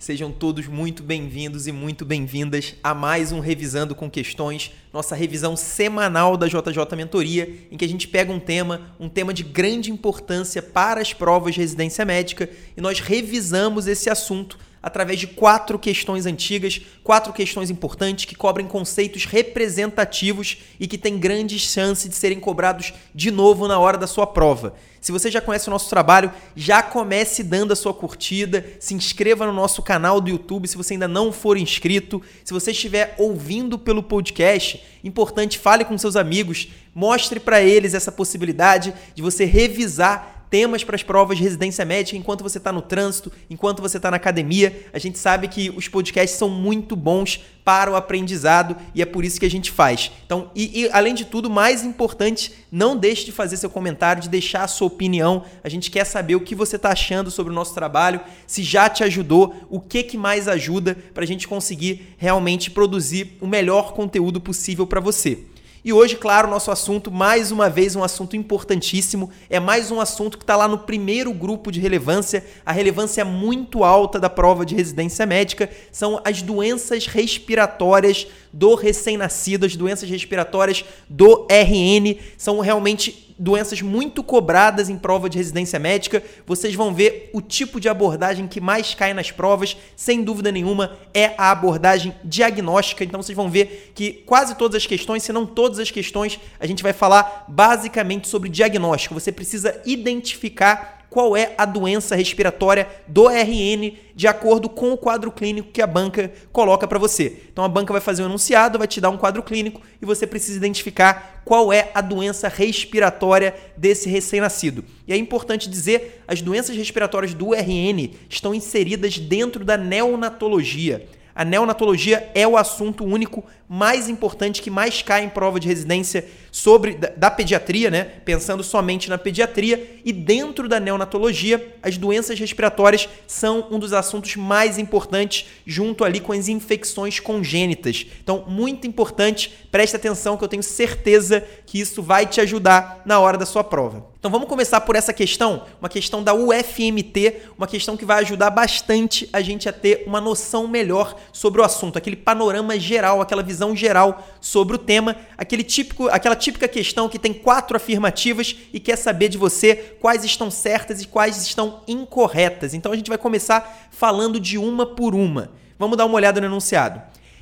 Sejam todos muito bem-vindos e muito bem-vindas a mais um Revisando com Questões, nossa revisão semanal da JJ Mentoria, em que a gente pega um tema, um tema de grande importância para as provas de residência médica e nós revisamos esse assunto através de quatro questões antigas, quatro questões importantes que cobrem conceitos representativos e que têm grandes chances de serem cobrados de novo na hora da sua prova. Se você já conhece o nosso trabalho, já comece dando a sua curtida, se inscreva no nosso canal do YouTube se você ainda não for inscrito. Se você estiver ouvindo pelo podcast, importante, fale com seus amigos, mostre para eles essa possibilidade de você revisar temas para as provas de residência médica enquanto você está no trânsito, enquanto você está na academia. A gente sabe que os podcasts são muito bons para o aprendizado e é por isso que a gente faz. Então, e, e além de tudo, mais importante, não deixe de fazer seu comentário, de deixar a sua opinião. A gente quer saber o que você está achando sobre o nosso trabalho, se já te ajudou, o que, que mais ajuda para a gente conseguir realmente produzir o melhor conteúdo possível para você. E hoje, claro, nosso assunto, mais uma vez, um assunto importantíssimo, é mais um assunto que está lá no primeiro grupo de relevância, a relevância muito alta da prova de residência médica, são as doenças respiratórias do recém-nascido, as doenças respiratórias do RN, são realmente doenças muito cobradas em prova de residência médica. Vocês vão ver o tipo de abordagem que mais cai nas provas, sem dúvida nenhuma, é a abordagem diagnóstica. Então vocês vão ver que quase todas as questões, se não todas as questões, a gente vai falar basicamente sobre diagnóstico. Você precisa identificar qual é a doença respiratória do RN de acordo com o quadro clínico que a banca coloca para você. Então a banca vai fazer um enunciado, vai te dar um quadro clínico e você precisa identificar qual é a doença respiratória desse recém-nascido. E é importante dizer, as doenças respiratórias do RN estão inseridas dentro da neonatologia. A neonatologia é o assunto único mais importante que mais cai em prova de residência sobre da, da, pediatria, né? Pensando somente na pediatria e dentro da neonatologia, as doenças respiratórias são um dos assuntos mais importantes junto ali com as infecções congênitas. Então, muito importante, preste atenção que eu tenho certeza que isso vai te ajudar na hora da sua prova. Então vamos começar por essa questão, uma questão da UFMT, uma questão que vai ajudar bastante a gente a ter uma noção melhor sobre o assunto, aquele panorama geral, aquela visão geral sobre o tema, aquele típico, aquela típica questão que tem quatro afirmativas e quer saber de você quais estão certas e quais estão incorretas. Então a gente vai começar falando de uma por uma. Vamos dar uma olhada no enunciado.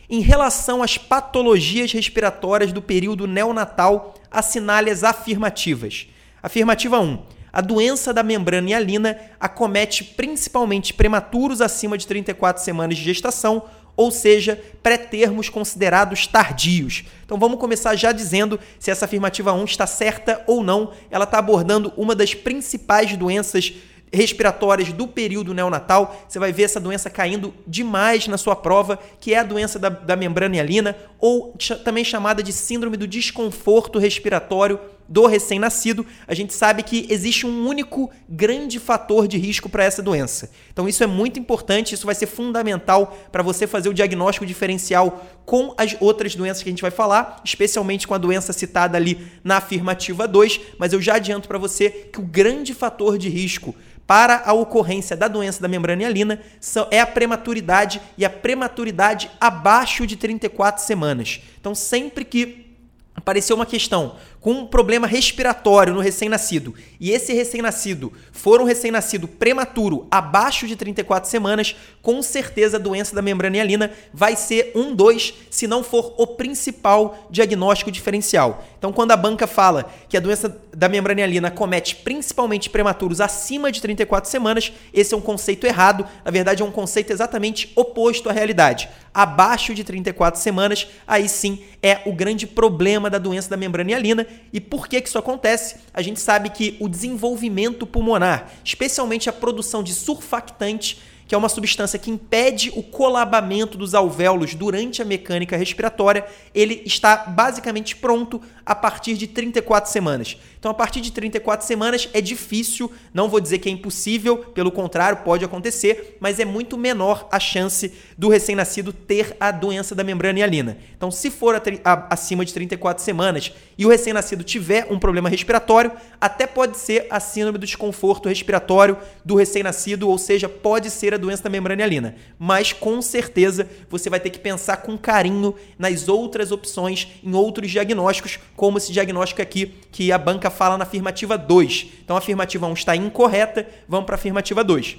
Em relação às patologias respiratórias do período neonatal, assinale as afirmativas. Afirmativa 1. A doença da membrana hialina acomete principalmente prematuros acima de 34 semanas de gestação, ou seja, pré-termos considerados tardios. Então vamos começar já dizendo se essa afirmativa 1 está certa ou não. Ela está abordando uma das principais doenças respiratórias do período neonatal, você vai ver essa doença caindo demais na sua prova, que é a doença da, da membrana hialina, ou também chamada de síndrome do desconforto respiratório do recém-nascido. A gente sabe que existe um único grande fator de risco para essa doença. Então isso é muito importante, isso vai ser fundamental para você fazer o diagnóstico diferencial com as outras doenças que a gente vai falar, especialmente com a doença citada ali na afirmativa 2, mas eu já adianto para você que o grande fator de risco para a ocorrência da doença da membrana hialina é a prematuridade e a prematuridade abaixo de 34 semanas. Então, sempre que aparecer uma questão com um problema respiratório no recém-nascido e esse recém-nascido for um recém-nascido prematuro abaixo de 34 semanas, com certeza a doença da membrana hialina vai ser um, dois, se não for o principal diagnóstico diferencial. Então, quando a banca fala que a doença da membrana hialina comete principalmente prematuros acima de 34 semanas, esse é um conceito errado. Na verdade, é um conceito exatamente oposto à realidade. Abaixo de 34 semanas, aí sim é o grande problema da doença da membrana hialina e por que, que isso acontece? A gente sabe que o desenvolvimento pulmonar, especialmente a produção de surfactante, que é uma substância que impede o colabamento dos alvéolos durante a mecânica respiratória, ele está basicamente pronto a partir de 34 semanas. Então, a partir de 34 semanas é difícil, não vou dizer que é impossível, pelo contrário, pode acontecer, mas é muito menor a chance do recém-nascido ter a doença da membrana hialina. Então, se for a, a, acima de 34 semanas e o recém-nascido tiver um problema respiratório, até pode ser a síndrome do desconforto respiratório do recém-nascido, ou seja, pode ser a doença da membrana hialina. Mas com certeza você vai ter que pensar com carinho nas outras opções, em outros diagnósticos, como esse diagnóstico aqui que a banca fala na afirmativa 2. Então a afirmativa 1 está incorreta, vamos para a afirmativa 2.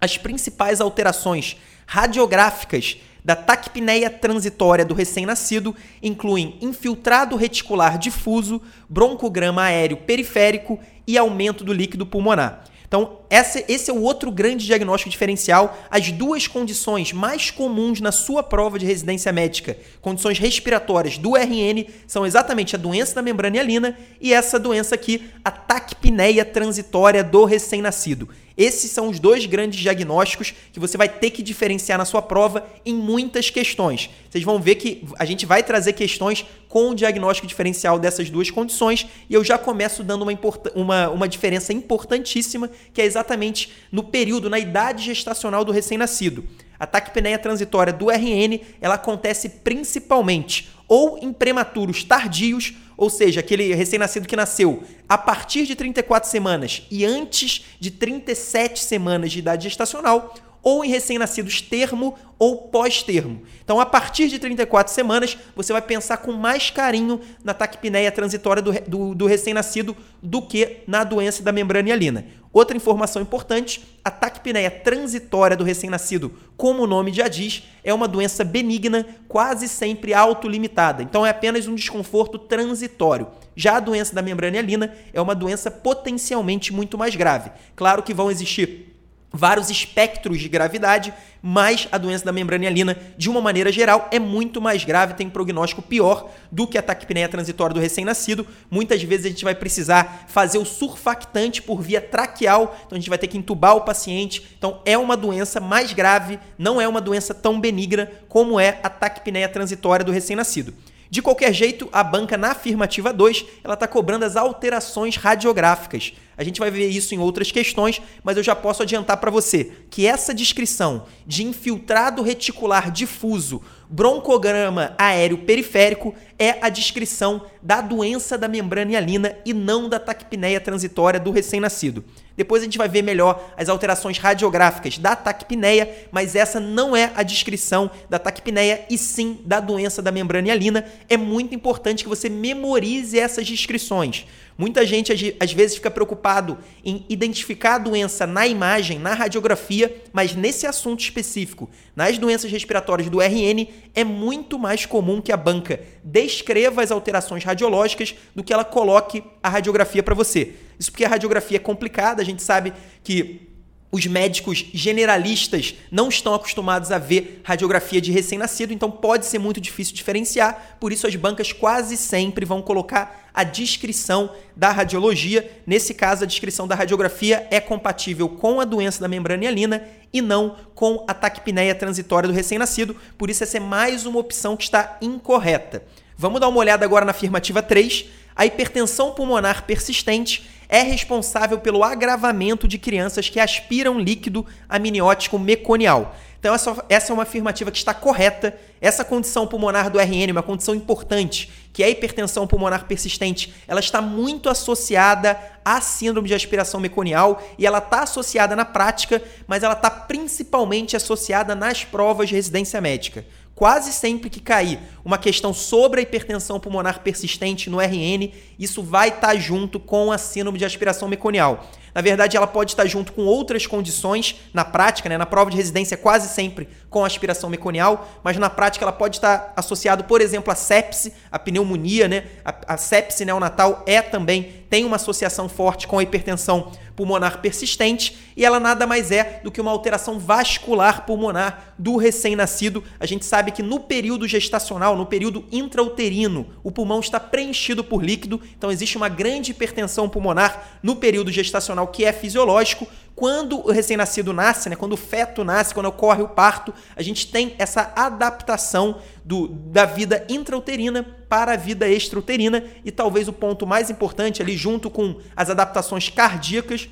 As principais alterações radiográficas da taquipneia transitória do recém-nascido incluem infiltrado reticular difuso, broncograma aéreo periférico e aumento do líquido pulmonar. Então, essa, esse é o outro grande diagnóstico diferencial. As duas condições mais comuns na sua prova de residência médica, condições respiratórias do RN, são exatamente a doença da membrana hialina e essa doença aqui, a taquipneia transitória do recém-nascido. Esses são os dois grandes diagnósticos que você vai ter que diferenciar na sua prova em muitas questões. Vocês vão ver que a gente vai trazer questões com o diagnóstico diferencial dessas duas condições e eu já começo dando uma, uma, uma diferença importantíssima, que é exatamente no período, na idade gestacional do recém-nascido. A taquipneia transitória do RN, ela acontece principalmente ou em prematuros tardios, ou seja, aquele recém-nascido que nasceu a partir de 34 semanas e antes de 37 semanas de idade gestacional, ou em recém-nascidos termo ou pós-termo. Então, a partir de 34 semanas, você vai pensar com mais carinho na taquipneia transitória do, do, do recém-nascido do que na doença da membrana hialina. Outra informação importante, a taquipneia transitória do recém-nascido, como o nome já diz, é uma doença benigna, quase sempre autolimitada. Então, é apenas um desconforto transitório. Já a doença da membrana hialina é uma doença potencialmente muito mais grave. Claro que vão existir vários espectros de gravidade, mas a doença da membrana hialina, de uma maneira geral, é muito mais grave, tem prognóstico pior do que a taquipneia transitória do recém-nascido. Muitas vezes a gente vai precisar fazer o surfactante por via traqueal, então a gente vai ter que entubar o paciente. Então é uma doença mais grave, não é uma doença tão benigna como é a taquipneia transitória do recém-nascido. De qualquer jeito, a banca na afirmativa 2, ela está cobrando as alterações radiográficas. A gente vai ver isso em outras questões, mas eu já posso adiantar para você que essa descrição de infiltrado reticular difuso, broncograma aéreo periférico é a descrição da doença da membrana hialina e não da taquipneia transitória do recém-nascido. Depois a gente vai ver melhor as alterações radiográficas da taquipneia, mas essa não é a descrição da taquipneia e sim da doença da membrana hialina. É muito importante que você memorize essas descrições. Muita gente às vezes fica preocupado em identificar a doença na imagem, na radiografia, mas nesse assunto específico, nas doenças respiratórias do RN, é muito mais comum que a banca descreva as alterações radiológicas do que ela coloque a radiografia para você. Isso porque a radiografia é complicada, a gente sabe que os médicos generalistas não estão acostumados a ver radiografia de recém-nascido, então pode ser muito difícil diferenciar, por isso as bancas quase sempre vão colocar a descrição da radiologia. Nesse caso, a descrição da radiografia é compatível com a doença da membrana hialina e não com a taquipneia transitória do recém-nascido, por isso essa é mais uma opção que está incorreta. Vamos dar uma olhada agora na afirmativa 3. A hipertensão pulmonar persistente é responsável pelo agravamento de crianças que aspiram líquido amniótico meconial. Então, essa, essa é uma afirmativa que está correta. Essa condição pulmonar do RN uma condição importante, que é a hipertensão pulmonar persistente. Ela está muito associada à síndrome de aspiração meconial e ela está associada na prática, mas ela está principalmente associada nas provas de residência médica quase sempre que cair uma questão sobre a hipertensão pulmonar persistente no RN, isso vai estar tá junto com a síndrome de aspiração meconial. Na verdade, ela pode estar junto com outras condições na prática, né? na prova de residência quase sempre com aspiração meconial, mas na prática ela pode estar associado, por exemplo, a sepse, a pneumonia, né? A, a sepse neonatal é também tem uma associação forte com a hipertensão pulmonar persistente e ela nada mais é do que uma alteração vascular pulmonar do recém-nascido. A gente sabe que no período gestacional, no período intrauterino, o pulmão está preenchido por líquido, então existe uma grande hipertensão pulmonar no período gestacional que é fisiológico. quando o recém-nascido nasce, né, quando o feto nasce, quando ocorre o parto, a gente tem essa adaptação do, da vida intrauterina para a vida extrauterina e talvez o ponto mais importante ali, junto com as adaptações cardíacas,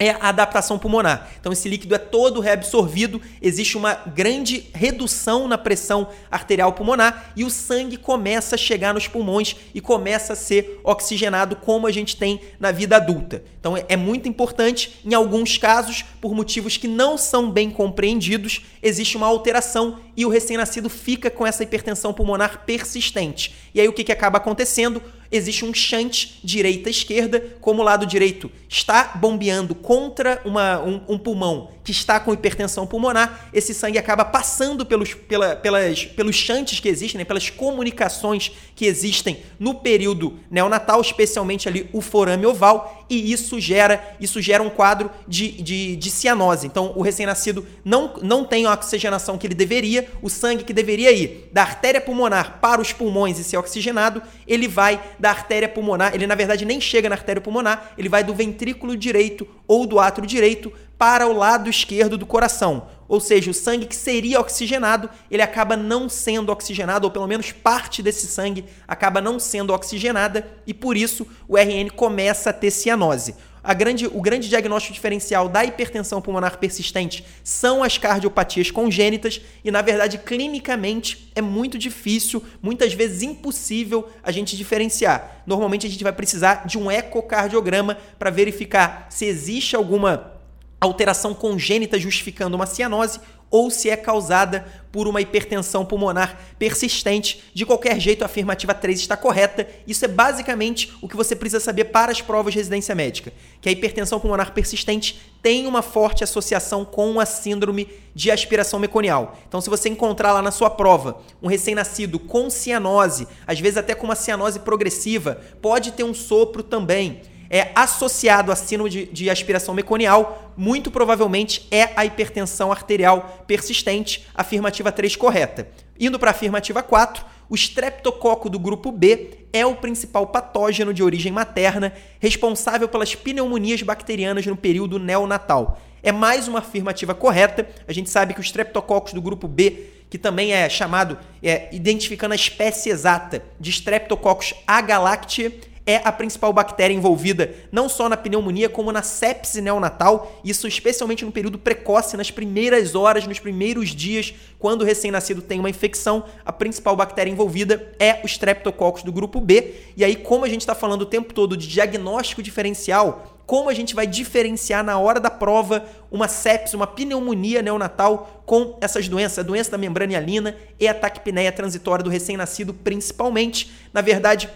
é a adaptação pulmonar. Então, esse líquido é todo reabsorvido, existe uma grande redução na pressão arterial pulmonar e o sangue começa a chegar nos pulmões e começa a ser oxigenado, como a gente tem na vida adulta. Então, é muito importante. Em alguns casos, por motivos que não são bem compreendidos, existe uma alteração e o recém-nascido fica com essa hipertensão pulmonar persistente. E aí, o que, que acaba acontecendo? Existe um shunt direita-esquerda, como o lado direito está bombeando contra uma, um, um, pulmão que está com hipertensão pulmonar, esse sangue acaba passando pelos, pela, pelas, pelos shunts que existem, né, pelas comunicações que existem no período neonatal, especialmente ali o forame oval, e isso gera, isso gera um quadro de, de, de cianose. Então, o recém-nascido não, não tem a oxigenação que ele deveria, o sangue que deveria ir da artéria pulmonar para os pulmões e ser oxigenado, ele vai da artéria pulmonar, ele na verdade nem chega na artéria pulmonar, ele vai do ventrículo direito ou do átrio direito para o lado esquerdo do coração. Ou seja, o sangue que seria oxigenado, ele acaba não sendo oxigenado, ou pelo menos parte desse sangue acaba não sendo oxigenada, e por isso o RN começa a ter cianose. A grande, o grande diagnóstico diferencial da hipertensão pulmonar persistente são as cardiopatias congênitas e, na verdade, clinicamente é muito difícil, muitas vezes impossível a gente diferenciar. Normalmente a gente vai precisar de um ecocardiograma para verificar se existe alguma alteração congênita justificando uma cianose ou se é causada por uma hipertensão pulmonar persistente. De qualquer jeito, a afirmativa 3 está correta. Isso é basicamente o que você precisa saber para as provas de residência médica, que a hipertensão pulmonar persistente tem uma forte associação com a síndrome de aspiração meconial. Então, se você encontrar lá na sua prova um recém-nascido com cianose, às vezes até com uma cianose progressiva, pode ter um sopro também é associado a síndrome de, de aspiração meconial, muito provavelmente é a hipertensão arterial persistente, afirmativa 3 correta. Indo para a afirmativa 4, o streptococo do grupo B é o principal patógeno de origem materna, responsável pelas pneumonias bacterianas no período neonatal. É mais uma afirmativa correta. A gente sabe que os streptococcus do grupo B, que também é chamado, é, identificando a espécie exata de Streptococcus agalactiae, é a principal bactéria envolvida não só na pneumonia, como na sepse neonatal, isso especialmente no período precoce, nas primeiras horas, nos primeiros dias, quando o recém-nascido tem uma infecção, a principal bactéria envolvida é o Streptococcus do grupo B. E aí, como a gente está falando o tempo todo de diagnóstico diferencial, como a gente vai diferenciar na hora da prova uma sepse, uma pneumonia neonatal com essas doenças, a doença da membrana hialina e a taquipneia transitória do recém-nascido, principalmente. Na verdade,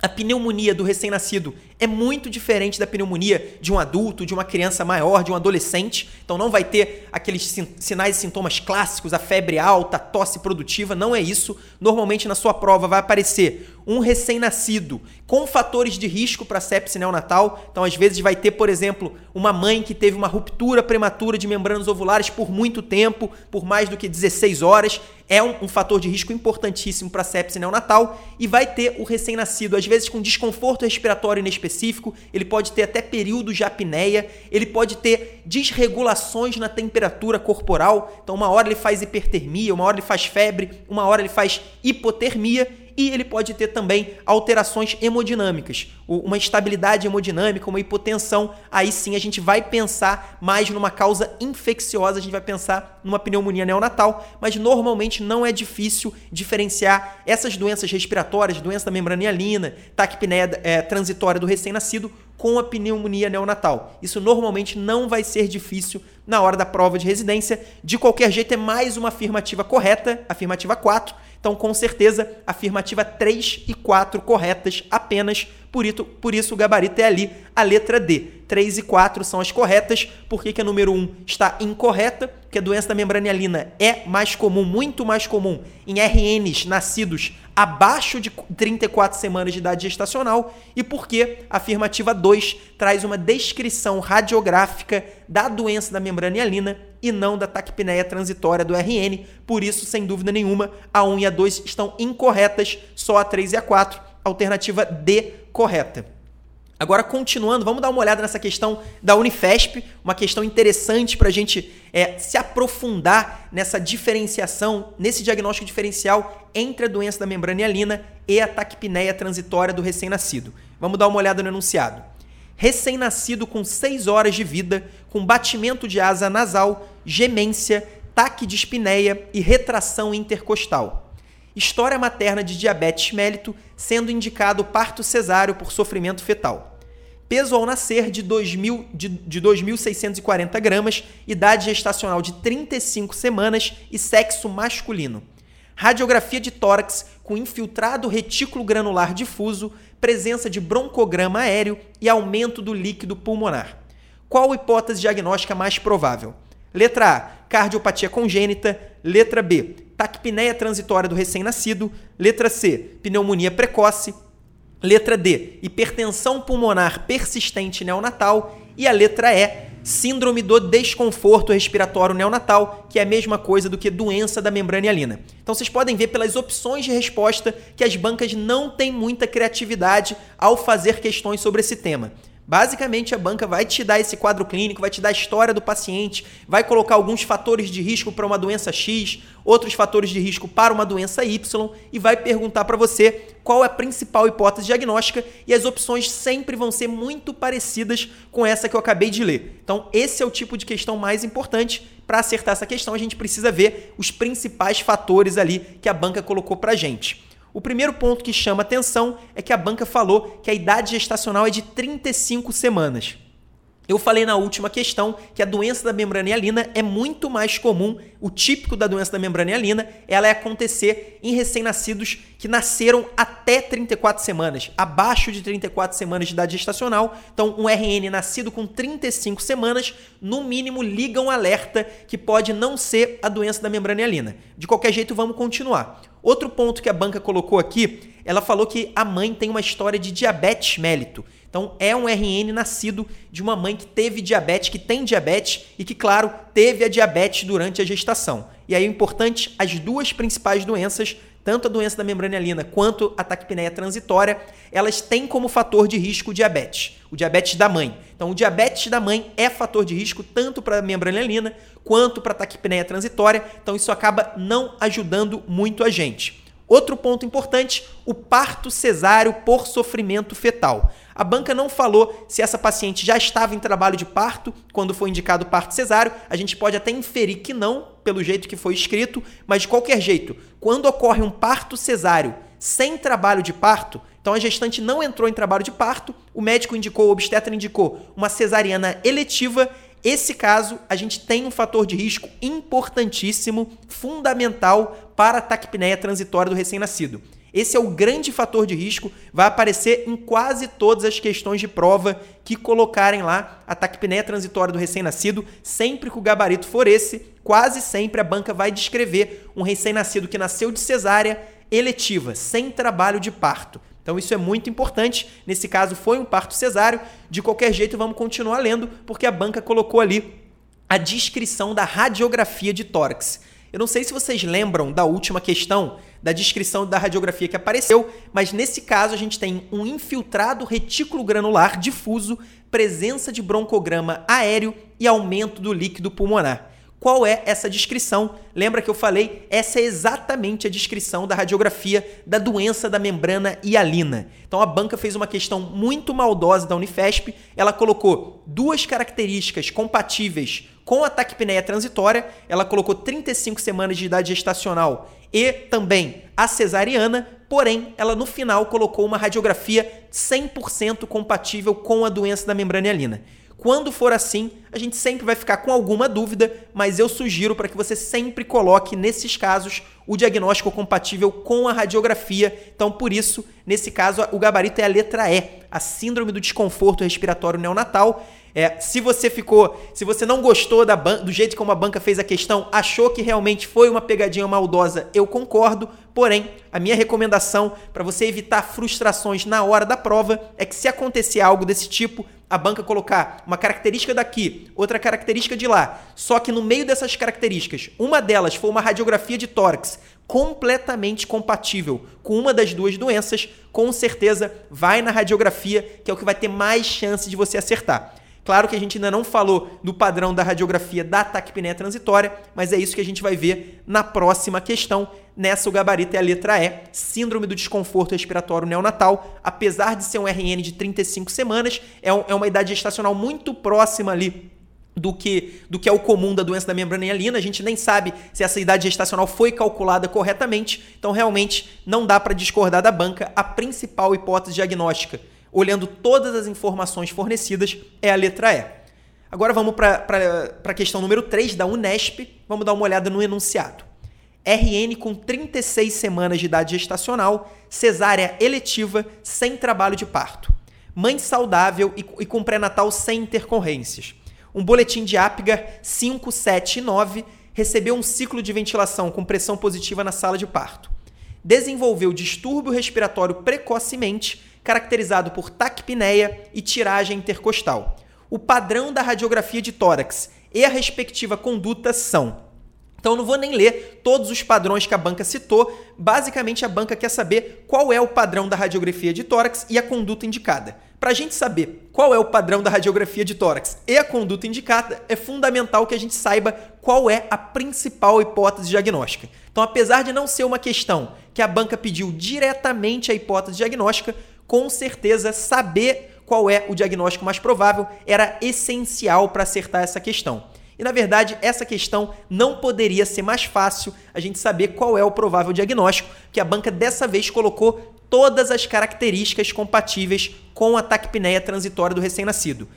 a pneumonia do recém-nascido é muito diferente da pneumonia de um adulto, de uma criança maior, de um adolescente. Então não vai ter aqueles sinais e sintomas clássicos, a febre alta, a tosse produtiva, não é isso. Normalmente na sua prova vai aparecer um recém-nascido com fatores de risco para sepse neonatal. Então às vezes vai ter, por exemplo, uma mãe que teve uma ruptura prematura de membranas ovulares por muito tempo, por mais do que 16 horas. É um, um fator de risco importantíssimo para sepse neonatal. E vai ter o recém-nascido, às vezes com desconforto respiratório inespecífico específico, ele pode ter até períodos de apneia, ele pode ter desregulações na temperatura corporal. Então, uma hora ele faz hipertermia, uma hora ele faz febre, uma hora ele faz hipotermia e ele pode ter também alterações hemodinâmicas, uma instabilidade hemodinâmica, uma hipotensão. Aí sim a gente vai pensar mais numa causa infecciosa, a gente vai pensar numa pneumonia neonatal, mas normalmente não é difícil diferenciar essas doenças respiratórias, doença da membrana hialina, taquipneia é, transitória do recém-nascido com a pneumonia neonatal. Isso normalmente não vai ser difícil na hora da prova de residência. De qualquer jeito, é mais uma afirmativa correta, afirmativa 4 então, com certeza, afirmativa 3 e 4 corretas apenas, por isso, por isso o gabarito é ali a letra D. 3 e 4 são as corretas. Por que, que a número 1 está incorreta? Porque a doença da membrana hialina é mais comum, muito mais comum, em RNs nascidos abaixo de 34 semanas de idade gestacional. E porque a afirmativa 2 traz uma descrição radiográfica da doença da membrana hialina e não da taquipneia transitória do RN. Por isso, sem dúvida nenhuma, a 1 e a 2 estão incorretas, só a 3 e a 4. Alternativa D correta. Agora, continuando, vamos dar uma olhada nessa questão da Unifesp, uma questão interessante para a gente é, se aprofundar nessa diferenciação, nesse diagnóstico diferencial entre a doença da membrana hialina e a taquipneia transitória do recém-nascido. Vamos dar uma olhada no enunciado. Recém-nascido com 6 horas de vida, com batimento de asa nasal, gemência, taquidispneia e retração intercostal. História materna de diabetes mélito, sendo indicado parto cesáreo por sofrimento fetal. Peso ao nascer de, 2000, de, de 2.640 gramas, idade gestacional de 35 semanas e sexo masculino. Radiografia de tórax com infiltrado retículo granular difuso, presença de broncograma aéreo e aumento do líquido pulmonar. Qual hipótese diagnóstica mais provável? Letra A, cardiopatia congênita. Letra B, taquipneia transitória do recém-nascido. Letra C, pneumonia precoce. Letra D, hipertensão pulmonar persistente neonatal. E a letra E, síndrome do desconforto respiratório neonatal, que é a mesma coisa do que doença da membrana hialina. Então vocês podem ver pelas opções de resposta que as bancas não têm muita criatividade ao fazer questões sobre esse tema. Basicamente, a banca vai te dar esse quadro clínico, vai te dar a história do paciente, vai colocar alguns fatores de risco para uma doença X, outros fatores de risco para uma doença Y e vai perguntar para você qual é a principal hipótese diagnóstica e as opções sempre vão ser muito parecidas com essa que eu acabei de ler. Então, esse é o tipo de questão mais importante. Para acertar essa questão, a gente precisa ver os principais fatores ali que a banca colocou para gente. O primeiro ponto que chama atenção é que a banca falou que a idade gestacional é de 35 semanas. Eu falei na última questão que a doença da membrana hialina é muito mais comum, o típico da doença da membrana hialina, ela é acontecer em recém-nascidos que nasceram até 34 semanas, abaixo de 34 semanas de idade gestacional. Então, um RN nascido com 35 semanas, no mínimo liga um alerta que pode não ser a doença da membrana hialina. De qualquer jeito, vamos continuar. Outro ponto que a banca colocou aqui, ela falou que a mãe tem uma história de diabetes mélito. Então, é um RN nascido de uma mãe que teve diabetes, que tem diabetes e que, claro, teve a diabetes durante a gestação. E aí é importante, as duas principais doenças, tanto a doença da membrana hialina quanto a taquipneia transitória, elas têm como fator de risco o diabetes, o diabetes da mãe. Então, o diabetes da mãe é fator de risco tanto para a membrana hialina quanto para a taquipneia transitória. Então, isso acaba não ajudando muito a gente. Outro ponto importante, o parto cesáreo por sofrimento fetal. A banca não falou se essa paciente já estava em trabalho de parto quando foi indicado parto cesáreo. A gente pode até inferir que não, pelo jeito que foi escrito, mas de qualquer jeito, quando ocorre um parto cesáreo sem trabalho de parto, então a gestante não entrou em trabalho de parto, o médico indicou, o obstetra indicou uma cesariana eletiva. Esse caso, a gente tem um fator de risco importantíssimo, fundamental para a taquipneia transitória do recém-nascido. Esse é o grande fator de risco, vai aparecer em quase todas as questões de prova que colocarem lá a taquipneia transitória do recém-nascido, sempre que o gabarito for esse, quase sempre a banca vai descrever um recém-nascido que nasceu de cesárea eletiva, sem trabalho de parto. Então isso é muito importante. Nesse caso foi um parto cesáreo. De qualquer jeito, vamos continuar lendo, porque a banca colocou ali a descrição da radiografia de tórax. Eu não sei se vocês lembram da última questão, da descrição da radiografia que apareceu, mas nesse caso a gente tem um infiltrado retículo granular difuso, presença de broncograma aéreo e aumento do líquido pulmonar. Qual é essa descrição? Lembra que eu falei? Essa é exatamente a descrição da radiografia da doença da membrana hialina. Então a banca fez uma questão muito maldosa da Unifesp. Ela colocou duas características compatíveis com a taquipneia transitória. Ela colocou 35 semanas de idade gestacional e também a cesariana, porém, ela no final colocou uma radiografia 100% compatível com a doença da membrana hialina. Quando for assim, a gente sempre vai ficar com alguma dúvida, mas eu sugiro para que você sempre coloque nesses casos o diagnóstico compatível com a radiografia. Então, por isso, nesse caso, o gabarito é a letra E, a síndrome do desconforto respiratório neonatal. É, se você ficou, se você não gostou da do jeito como a banca fez a questão, achou que realmente foi uma pegadinha maldosa, eu concordo. Porém, a minha recomendação para você evitar frustrações na hora da prova é que se acontecer algo desse tipo, a banca colocar uma característica daqui, outra característica de lá, só que no meio dessas características, uma delas for uma radiografia de tórax completamente compatível com uma das duas doenças, com certeza vai na radiografia, que é o que vai ter mais chance de você acertar. Claro que a gente ainda não falou do padrão da radiografia da taquipneia transitória, mas é isso que a gente vai ver na próxima questão. Nessa, o gabarito é a letra E, Síndrome do Desconforto Respiratório Neonatal. Apesar de ser um RN de 35 semanas, é, um, é uma idade gestacional muito próxima ali do que, do que é o comum da doença da membrana hialina. A gente nem sabe se essa idade gestacional foi calculada corretamente, então realmente não dá para discordar da banca. A principal hipótese diagnóstica olhando todas as informações fornecidas, é a letra E. Agora vamos para a questão número 3 da Unesp. Vamos dar uma olhada no enunciado. RN com 36 semanas de idade gestacional, cesárea eletiva, sem trabalho de parto. Mãe saudável e, e com pré-natal sem intercorrências. Um boletim de Apgar 5, 7 e 9 recebeu um ciclo de ventilação com pressão positiva na sala de parto. Desenvolveu distúrbio respiratório precocemente caracterizado por taquipneia e tiragem intercostal. O padrão da radiografia de tórax e a respectiva conduta são. Então não vou nem ler todos os padrões que a banca citou. Basicamente a banca quer saber qual é o padrão da radiografia de tórax e a conduta indicada. Para a gente saber qual é o padrão da radiografia de tórax e a conduta indicada, é fundamental que a gente saiba qual é a principal hipótese diagnóstica. Então, apesar de não ser uma questão que a banca pediu diretamente a hipótese diagnóstica, com certeza saber qual é o diagnóstico mais provável era essencial para acertar essa questão. E na verdade, essa questão não poderia ser mais fácil a gente saber qual é o provável diagnóstico, que a banca dessa vez colocou todas as características compatíveis com a taquipneia transitória do recém-nascido.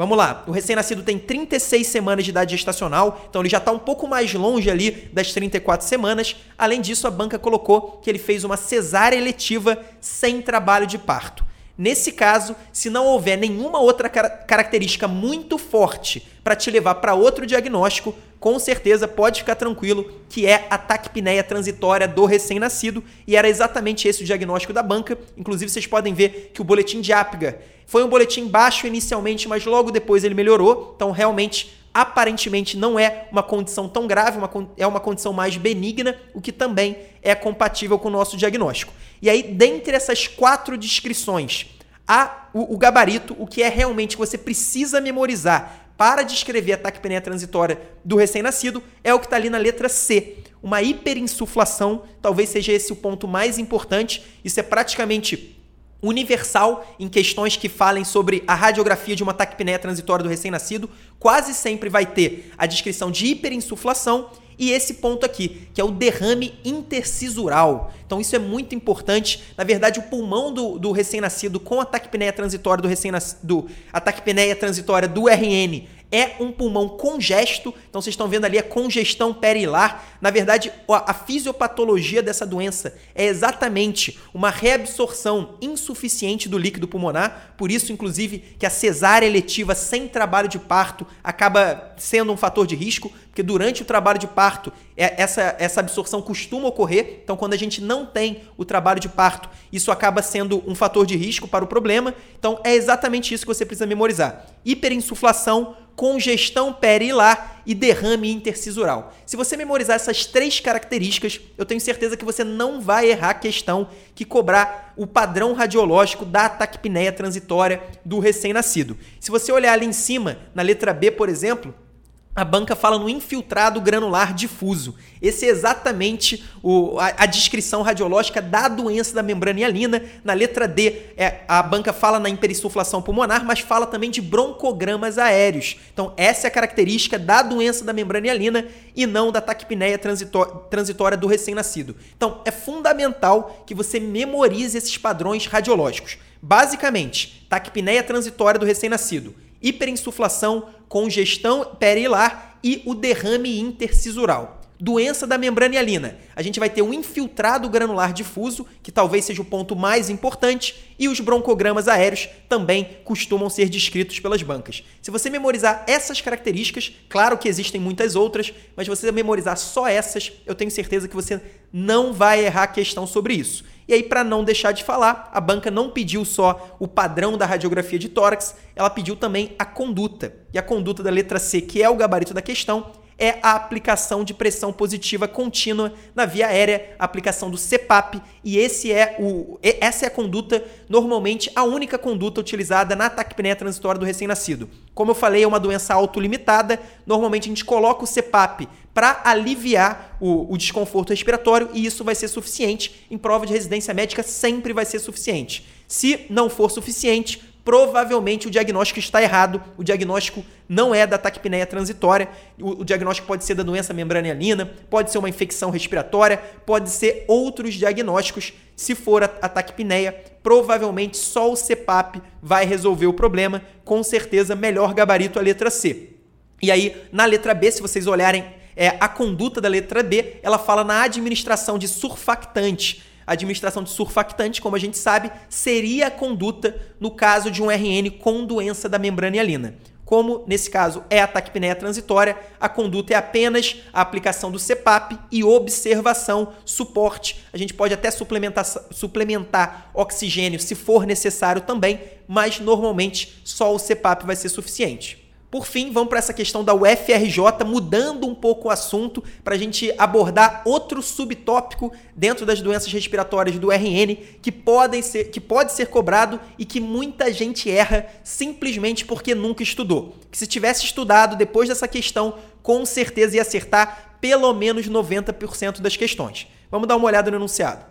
Vamos lá, o recém-nascido tem 36 semanas de idade gestacional, então ele já está um pouco mais longe ali das 34 semanas. Além disso, a banca colocou que ele fez uma cesárea eletiva sem trabalho de parto. Nesse caso, se não houver nenhuma outra car característica muito forte para te levar para outro diagnóstico, com certeza pode ficar tranquilo que é a taquipneia transitória do recém-nascido e era exatamente esse o diagnóstico da banca. Inclusive, vocês podem ver que o boletim de APGA foi um boletim baixo inicialmente, mas logo depois ele melhorou. Então, realmente, aparentemente não é uma condição tão grave, uma, é uma condição mais benigna, o que também é compatível com o nosso diagnóstico. E aí, dentre essas quatro descrições, há o, o gabarito, o que é realmente que você precisa memorizar para descrever a taquipneia transitória do recém-nascido, é o que está ali na letra C. Uma hiperinsuflação, talvez seja esse o ponto mais importante. Isso é praticamente universal em questões que falem sobre a radiografia de uma taquipneia transitória do recém-nascido, quase sempre vai ter a descrição de hiperinsuflação e esse ponto aqui, que é o derrame intercisural. Então isso é muito importante. Na verdade, o pulmão do, do recém-nascido com a taquipneia transitória do recém-nascido, a taquipneia transitória do RN é um pulmão congesto. Então vocês estão vendo ali a congestão perilar. Na verdade, a fisiopatologia dessa doença é exatamente uma reabsorção insuficiente do líquido pulmonar. Por isso, inclusive, que a cesárea eletiva sem trabalho de parto acaba sendo um fator de risco, porque durante o trabalho de parto é, essa, essa absorção costuma ocorrer. Então, quando a gente não tem o trabalho de parto, isso acaba sendo um fator de risco para o problema. Então, é exatamente isso que você precisa memorizar: hiperinsuflação congestão perilar e derrame intercisural. Se você memorizar essas três características, eu tenho certeza que você não vai errar a questão que cobrar o padrão radiológico da taquipneia transitória do recém-nascido. Se você olhar ali em cima, na letra B, por exemplo, a banca fala no infiltrado granular difuso. Esse é exatamente o, a, a, descrição radiológica da doença da membrana hialina. Na letra D, é, a banca fala na imperinsuflação pulmonar, mas fala também de broncogramas aéreos. Então, essa é a característica da doença da membrana hialina e não da taquipneia transitória do recém-nascido. Então, é fundamental que você memorize esses padrões radiológicos. Basicamente, taquipneia transitória do recém-nascido hiperinsuflação, congestão perilar e o derrame intercisural. Doença da membrana hialina. A gente vai ter um infiltrado granular difuso, que talvez seja o ponto mais importante, e os broncogramas aéreos também costumam ser descritos pelas bancas. Se você memorizar essas características, claro que existem muitas outras, mas se você memorizar só essas, eu tenho certeza que você não vai errar a questão sobre isso. E aí, para não deixar de falar, a banca não pediu só o padrão da radiografia de tórax, ela pediu também a conduta. E a conduta da letra C, que é o gabarito da questão, é a aplicação de pressão positiva contínua na via aérea, a aplicação do CPAP, e esse é o, essa é a conduta, normalmente a única conduta utilizada na taquipneia transitória do recém-nascido. Como eu falei, é uma doença autolimitada, normalmente a gente coloca o CPAP para aliviar o, o, desconforto respiratório e isso vai ser suficiente. Em prova de residência médica sempre vai ser suficiente. Se não for suficiente, provavelmente o diagnóstico está errado. O diagnóstico não é da taquipneia transitória. O, o diagnóstico pode ser da doença membranialina, pode ser uma infecção respiratória, pode ser outros diagnósticos. Se for a, a taquipneia, provavelmente só o CPAP vai resolver o problema. Com certeza, melhor gabarito a letra C. E aí, na letra B, se vocês olharem é, a conduta da letra B, ela fala na administração de surfactante administração de surfactante, como a gente sabe, seria a conduta no caso de um RN com doença da membrana hialina. Como, nesse caso, é a taquipneia transitória, a conduta é apenas a aplicação do CPAP e observação, suporte. A gente pode até suplementar, suplementar oxigênio se for necessário também, mas normalmente só o CPAP vai ser suficiente. Por fim, vamos para essa questão da UFRJ, mudando um pouco o assunto para a gente abordar outro subtópico dentro das doenças respiratórias do RN que, podem ser, que pode ser cobrado e que muita gente erra simplesmente porque nunca estudou. Que se tivesse estudado depois dessa questão, com certeza ia acertar pelo menos 90% das questões. Vamos dar uma olhada no enunciado.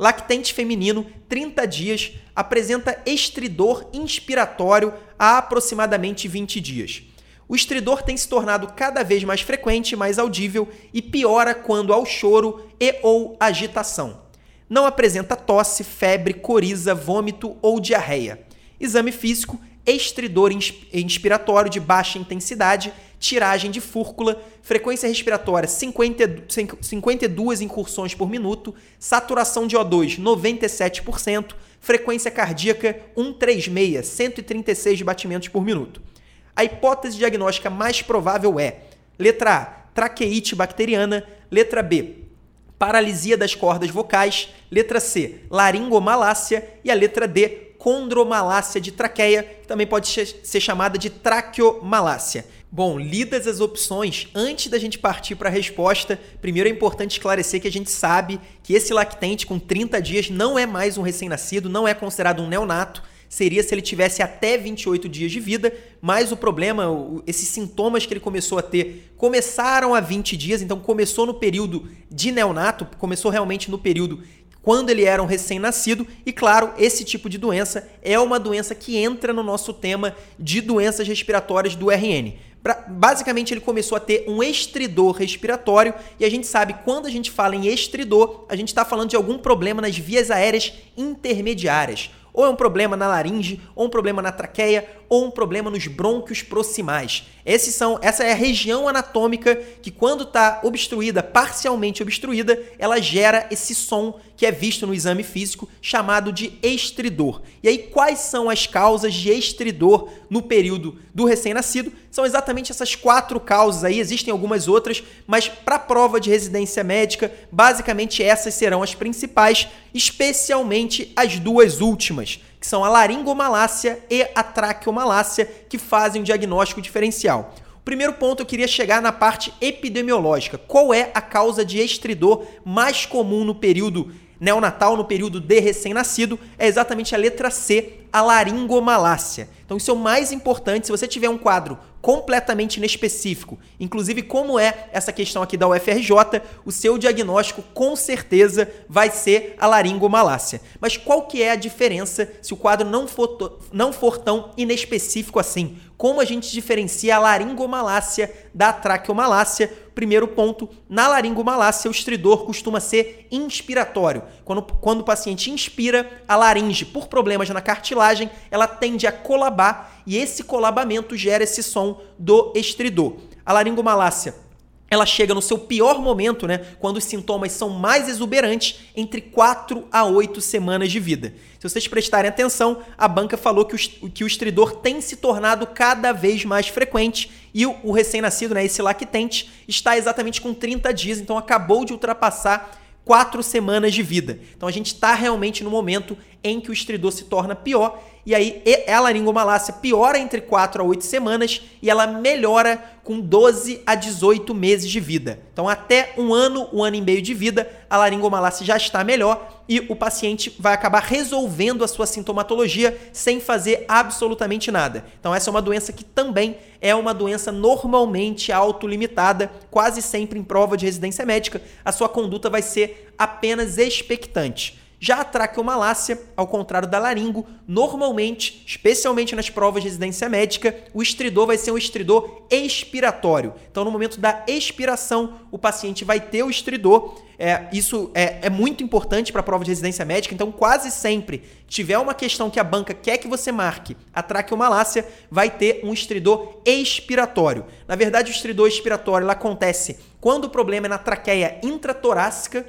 Lactente feminino, 30 dias, apresenta estridor inspiratório há aproximadamente 20 dias. O estridor tem se tornado cada vez mais frequente, mais audível e piora quando há o choro e ou agitação. Não apresenta tosse, febre, coriza, vômito ou diarreia. Exame físico estridor inspiratório de baixa intensidade, tiragem de fúrcula, frequência respiratória 50, 52 incursões por minuto, saturação de O2 97%, frequência cardíaca 136, 136 batimentos por minuto. A hipótese diagnóstica mais provável é: letra A, traqueite bacteriana, letra B, paralisia das cordas vocais, letra C, laringomalácia e a letra D, condromalácia de traqueia, que também pode ser chamada de traqueomalácia. Bom, lidas as opções, antes da gente partir para a resposta, primeiro é importante esclarecer que a gente sabe que esse lactente com 30 dias não é mais um recém-nascido, não é considerado um neonato, seria se ele tivesse até 28 dias de vida, mas o problema, esses sintomas que ele começou a ter, começaram há 20 dias, então começou no período de neonato, começou realmente no período quando ele era um recém-nascido. E claro, esse tipo de doença é uma doença que entra no nosso tema de doenças respiratórias do RN. Basicamente, ele começou a ter um estridor respiratório, e a gente sabe quando a gente fala em estridor, a gente está falando de algum problema nas vias aéreas intermediárias. Ou é um problema na laringe, ou um problema na traqueia, ou um problema nos brônquios proximais. Esses são, essa é a região anatômica que, quando está obstruída, parcialmente obstruída, ela gera esse som que é visto no exame físico, chamado de estridor. E aí, quais são as causas de estridor no período do recém-nascido? São exatamente essas quatro causas aí, existem algumas outras, mas para a prova de residência médica, basicamente essas serão as principais, especialmente as duas últimas que são a laringomalácia e a traqueomalácia, que fazem o diagnóstico diferencial. O primeiro ponto eu queria chegar na parte epidemiológica. Qual é a causa de estridor mais comum no período neonatal, no período de recém-nascido? É exatamente a letra C, a laringomalácia. Então isso é o mais importante. Se você tiver um quadro completamente inespecífico, inclusive como é essa questão aqui da UFRJ, o seu diagnóstico com certeza vai ser a laringomalácia. Mas qual que é a diferença se o quadro não for, não for tão inespecífico assim? Como a gente diferencia a laringomalácia da traqueomalácia? Primeiro ponto, na laringomalácia o estridor costuma ser inspiratório. Quando, quando o paciente inspira, a laringe, por problemas na cartilagem, ela tende a colabar e esse colabamento gera esse som do estridor. A laringomalácia ela chega no seu pior momento, né, quando os sintomas são mais exuberantes, entre 4 a 8 semanas de vida. Se vocês prestarem atenção, a banca falou que o, que o estridor tem se tornado cada vez mais frequente e o, o recém-nascido, né, esse lactente, está exatamente com 30 dias, então acabou de ultrapassar quatro semanas de vida. Então a gente está realmente no momento em que o estridor se torna pior e aí a laringomalácia piora entre 4 a 8 semanas e ela melhora com 12 a 18 meses de vida. Então, até um ano, um ano e meio de vida, a laringomalácia já está melhor e o paciente vai acabar resolvendo a sua sintomatologia sem fazer absolutamente nada. Então, essa é uma doença que também é uma doença normalmente autolimitada, quase sempre em prova de residência médica, a sua conduta vai ser apenas expectante. Já a traqueomalácia, ao contrário da laringo, normalmente, especialmente nas provas de residência médica, o estridor vai ser um estridor expiratório. Então, no momento da expiração, o paciente vai ter o estridor. É, isso é, é muito importante para a prova de residência médica. Então, quase sempre, tiver uma questão que a banca quer que você marque, a traqueomalácia vai ter um estridor expiratório. Na verdade, o estridor expiratório acontece quando o problema é na traqueia intratorácica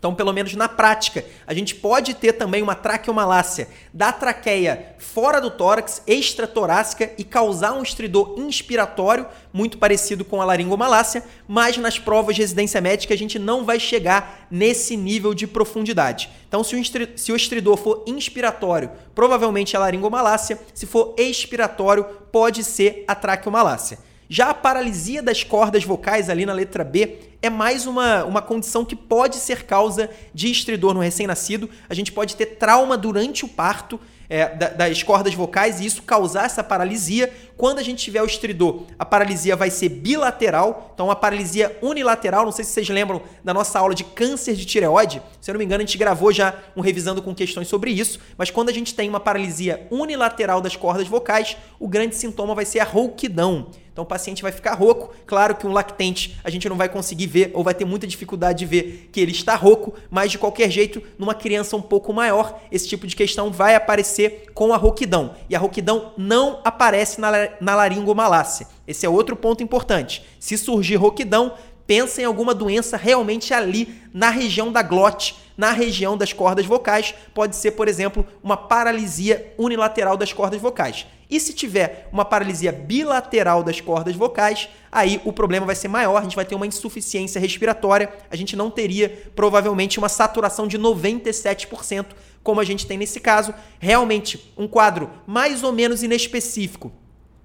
então, pelo menos na prática, a gente pode ter também uma traqueomalácia da traqueia fora do tórax, extratorácica e causar um estridor inspiratório, muito parecido com a laringomalácia, mas nas provas de residência médica a gente não vai chegar nesse nível de profundidade. Então, se o estridor for inspiratório, provavelmente é a laringomalácia, se for expiratório, pode ser a traqueomalácia. Já a paralisia das cordas vocais ali na letra B é mais uma, uma condição que pode ser causa de estridor no recém-nascido. A gente pode ter trauma durante o parto é, das cordas vocais e isso causar essa paralisia. Quando a gente tiver o estridor, a paralisia vai ser bilateral, então uma paralisia unilateral. Não sei se vocês lembram da nossa aula de câncer de tireoide. Se eu não me engano, a gente gravou já um revisando com questões sobre isso. Mas quando a gente tem uma paralisia unilateral das cordas vocais, o grande sintoma vai ser a rouquidão. Então o paciente vai ficar rouco. Claro que um lactente a gente não vai conseguir ver ou vai ter muita dificuldade de ver que ele está rouco, mas de qualquer jeito, numa criança um pouco maior, esse tipo de questão vai aparecer com a rouquidão. E a rouquidão não aparece na, na laringomalácia. Esse é outro ponto importante. Se surgir rouquidão, pensa em alguma doença realmente ali na região da glote, na região das cordas vocais. Pode ser, por exemplo, uma paralisia unilateral das cordas vocais. E se tiver uma paralisia bilateral das cordas vocais, aí o problema vai ser maior, a gente vai ter uma insuficiência respiratória, a gente não teria provavelmente uma saturação de 97%, como a gente tem nesse caso. Realmente, um quadro mais ou menos inespecífico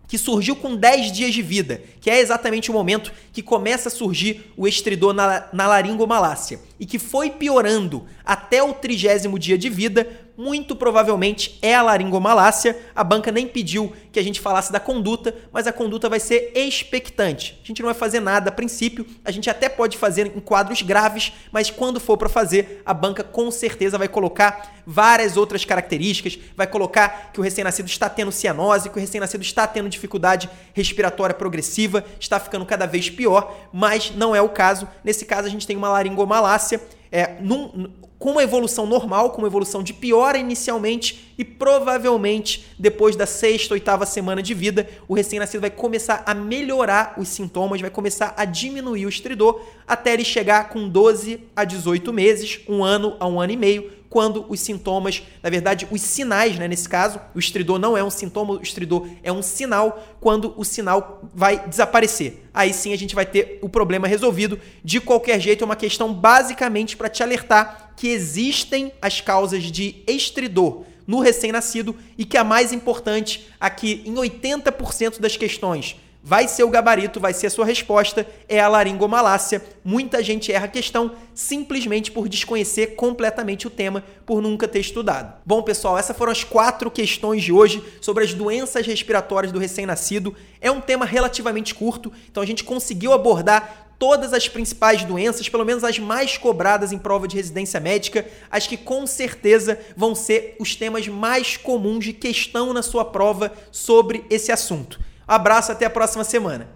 que surgiu com 10 dias de vida, que é exatamente o momento que começa a surgir o estridor na, na laringomalácia, e que foi piorando até o trigésimo dia de vida, muito provavelmente é a laringomalácia. A banca nem pediu que a gente falasse da conduta, mas a conduta vai ser expectante. A gente não vai fazer nada a princípio, a gente até pode fazer em quadros graves, mas quando for para fazer, a banca com certeza vai colocar várias outras características, vai colocar que o recém-nascido está tendo cianose, que o recém-nascido está tendo dificuldade respiratória progressiva, está ficando cada vez pior, mas não é o caso. Nesse caso, a gente tem uma laringomalácia é, num, com uma evolução normal, com uma evolução de piora inicialmente e provavelmente depois da sexta, oitava semana de vida, o recém-nascido vai começar a melhorar os sintomas, vai começar a diminuir o estridor até ele chegar com 12 a 18 meses, um ano a um ano e meio, quando os sintomas, na verdade, os sinais, né, nesse caso, o estridor não é um sintoma, o estridor é um sinal, quando o sinal vai desaparecer. Aí sim a gente vai ter o problema resolvido. De qualquer jeito, é uma questão basicamente para te alertar que existem as causas de estridor no recém-nascido e que a mais importante aqui em 80% das questões vai ser o gabarito, vai ser a sua resposta, é a laringomalácia. Muita gente erra a questão simplesmente por desconhecer completamente o tema, por nunca ter estudado. Bom, pessoal, essas foram as quatro questões de hoje sobre as doenças respiratórias do recém-nascido. É um tema relativamente curto, então a gente conseguiu abordar todas as principais doenças, pelo menos as mais cobradas em prova de residência médica, as que com certeza vão ser os temas mais comuns de questão na sua prova sobre esse assunto. Abraço, até a próxima semana.